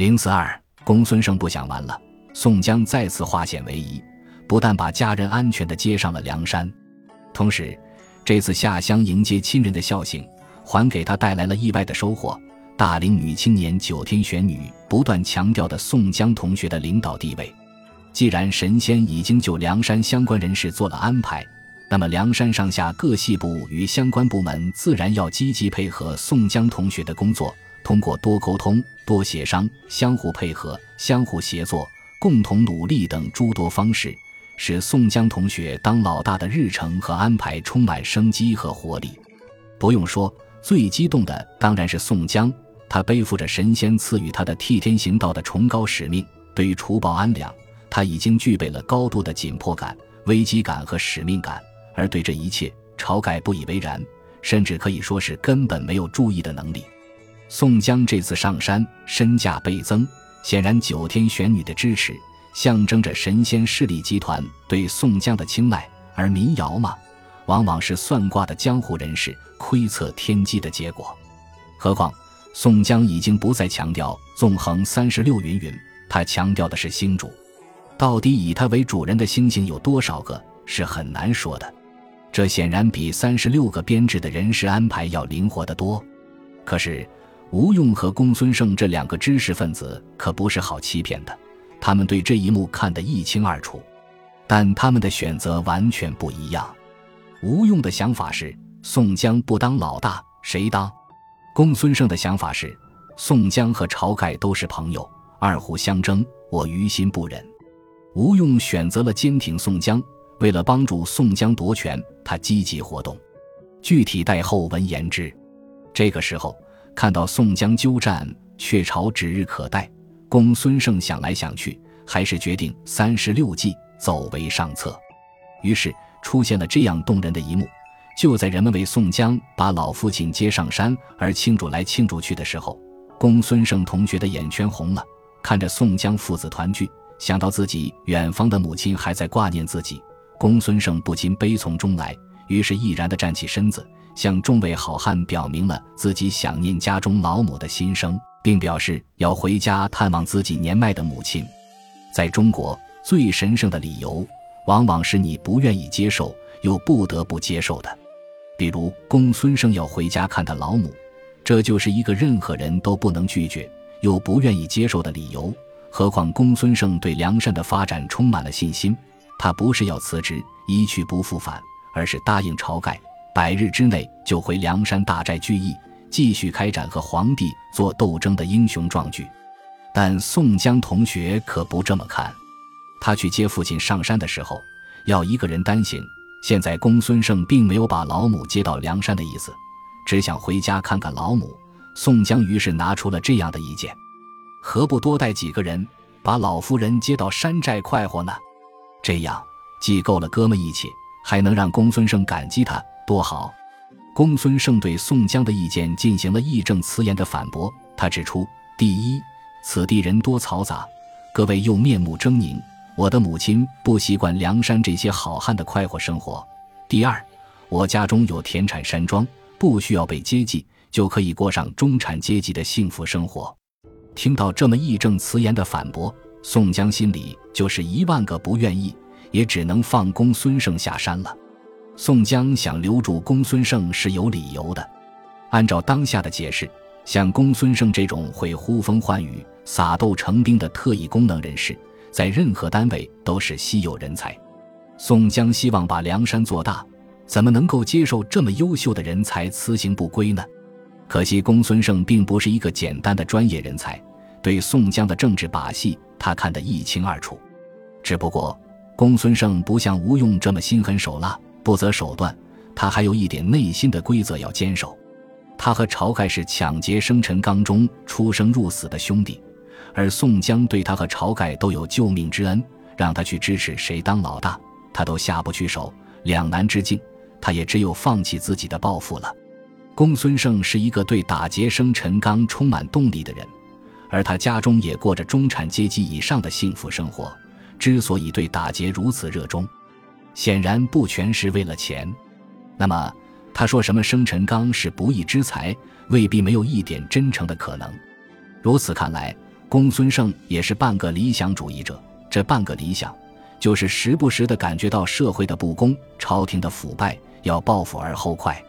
零四二，公孙胜不想完了，宋江再次化险为夷，不但把家人安全的接上了梁山，同时，这次下乡迎接亲人的孝行，还给他带来了意外的收获。大龄女青年九天玄女不断强调的宋江同学的领导地位。既然神仙已经就梁山相关人士做了安排，那么梁山上下各系部与相关部门自然要积极配合宋江同学的工作，通过多沟通、多协商、相互配合、相互协作、共同努力等诸多方式，使宋江同学当老大的日程和安排充满生机和活力。不用说，最激动的当然是宋江。他背负着神仙赐予他的替天行道的崇高使命，对于除暴安良，他已经具备了高度的紧迫感、危机感和使命感。而对这一切，晁盖不以为然，甚至可以说是根本没有注意的能力。宋江这次上山，身价倍增，显然九天玄女的支持，象征着神仙势力集团对宋江的青睐。而民谣嘛，往往是算卦的江湖人士窥测天机的结果。何况。宋江已经不再强调纵横三十六云云，他强调的是星主。到底以他为主人的星星有多少个，是很难说的。这显然比三十六个编制的人事安排要灵活得多。可是吴用和公孙胜这两个知识分子可不是好欺骗的，他们对这一幕看得一清二楚。但他们的选择完全不一样。吴用的想法是：宋江不当老大，谁当？公孙胜的想法是：宋江和晁盖都是朋友，二虎相争，我于心不忍。吴用选择了坚挺宋江，为了帮助宋江夺权，他积极活动。具体待后文言之。这个时候，看到宋江鸠占鹊巢指日可待，公孙胜想来想去，还是决定三十六计，走为上策。于是出现了这样动人的一幕。就在人们为宋江把老父亲接上山而庆祝来庆祝去的时候，公孙胜同学的眼圈红了。看着宋江父子团聚，想到自己远方的母亲还在挂念自己，公孙胜不禁悲从中来，于是毅然地站起身子，向众位好汉表明了自己想念家中老母的心声，并表示要回家探望自己年迈的母亲。在中国，最神圣的理由，往往是你不愿意接受又不得不接受的。比如公孙胜要回家看他老母，这就是一个任何人都不能拒绝又不愿意接受的理由。何况公孙胜对梁山的发展充满了信心，他不是要辞职一去不复返，而是答应晁盖，百日之内就回梁山大寨聚义，继续开展和皇帝做斗争的英雄壮举。但宋江同学可不这么看，他去接父亲上山的时候，要一个人单行。现在公孙胜并没有把老母接到梁山的意思，只想回家看看老母。宋江于是拿出了这样的意见：何不多带几个人，把老夫人接到山寨快活呢？这样既够了哥们义气，还能让公孙胜感激他，多好！公孙胜对宋江的意见进行了义正辞严的反驳。他指出：第一，此地人多嘈杂，各位又面目狰狞。我的母亲不习惯梁山这些好汉的快活生活。第二，我家中有田产山庄，不需要被接济，就可以过上中产阶级的幸福生活。听到这么义正辞严的反驳，宋江心里就是一万个不愿意，也只能放公孙胜下山了。宋江想留住公孙胜是有理由的。按照当下的解释，像公孙胜这种会呼风唤雨、撒豆成兵的特异功能人士。在任何单位都是稀有人才，宋江希望把梁山做大，怎么能够接受这么优秀的人才辞行不归呢？可惜公孙胜并不是一个简单的专业人才，对宋江的政治把戏他看得一清二楚。只不过公孙胜不像吴用这么心狠手辣、不择手段，他还有一点内心的规则要坚守。他和晁盖是抢劫生辰纲中出生入死的兄弟。而宋江对他和晁盖都有救命之恩，让他去支持谁当老大，他都下不去手，两难之境，他也只有放弃自己的抱负了。公孙胜是一个对打劫生辰纲充满动力的人，而他家中也过着中产阶级以上的幸福生活，之所以对打劫如此热衷，显然不全是为了钱。那么他说什么生辰纲是不义之财，未必没有一点真诚的可能。如此看来。公孙胜也是半个理想主义者，这半个理想，就是时不时的感觉到社会的不公、朝廷的腐败，要报复而后快。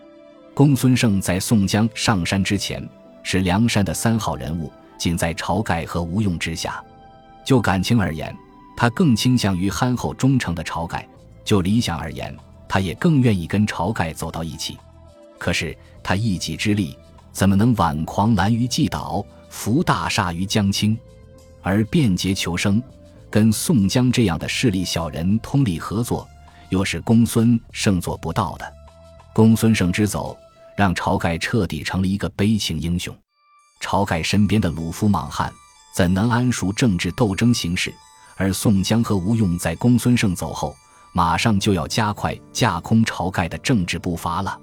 公孙胜在宋江上山之前，是梁山的三号人物，仅在晁盖和吴用之下。就感情而言，他更倾向于憨厚忠诚的晁盖；就理想而言，他也更愿意跟晁盖走到一起。可是他一己之力，怎么能挽狂澜于既倒，扶大厦于将倾？而便捷求生，跟宋江这样的势力小人通力合作，又是公孙胜做不到的。公孙胜之走，让晁盖彻底成了一个悲情英雄。晁盖身边的鲁夫莽汉。怎能安熟政治斗争形势？而宋江和吴用在公孙胜走后，马上就要加快架空晁盖的政治步伐了。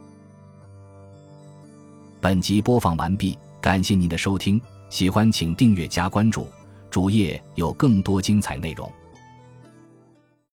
本集播放完毕，感谢您的收听，喜欢请订阅加关注，主页有更多精彩内容。